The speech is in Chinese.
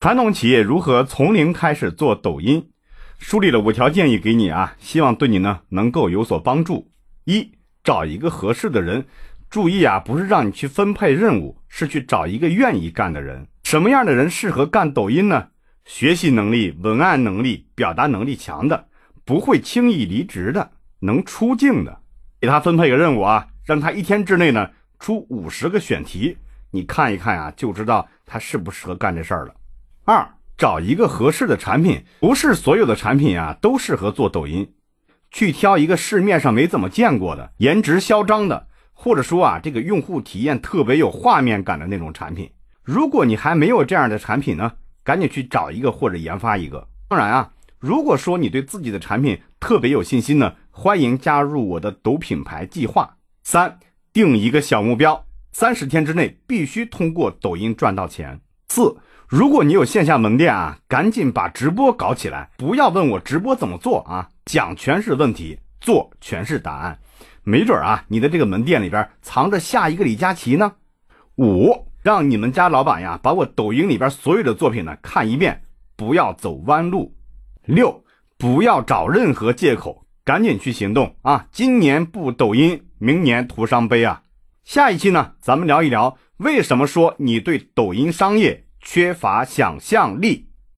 传统企业如何从零开始做抖音？梳理了五条建议给你啊，希望对你呢能够有所帮助。一，找一个合适的人，注意啊，不是让你去分配任务，是去找一个愿意干的人。什么样的人适合干抖音呢？学习能力、文案能力、表达能力强的，不会轻易离职的，能出镜的。给他分配个任务啊，让他一天之内呢出五十个选题，你看一看啊，就知道他适不适合干这事儿了。二，找一个合适的产品，不是所有的产品啊都适合做抖音，去挑一个市面上没怎么见过的、颜值嚣张的，或者说啊这个用户体验特别有画面感的那种产品。如果你还没有这样的产品呢，赶紧去找一个或者研发一个。当然啊，如果说你对自己的产品特别有信心呢，欢迎加入我的抖品牌计划。三，定一个小目标，三十天之内必须通过抖音赚到钱。四。如果你有线下门店啊，赶紧把直播搞起来！不要问我直播怎么做啊，讲全是问题，做全是答案。没准啊，你的这个门店里边藏着下一个李佳琦呢。五，让你们家老板呀，把我抖音里边所有的作品呢看一遍，不要走弯路。六，不要找任何借口，赶紧去行动啊！今年不抖音，明年徒伤悲啊！下一期呢，咱们聊一聊为什么说你对抖音商业。缺乏想象力。